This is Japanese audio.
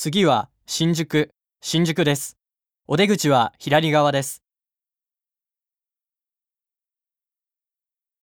次は新宿、新宿です。お出口は左側です。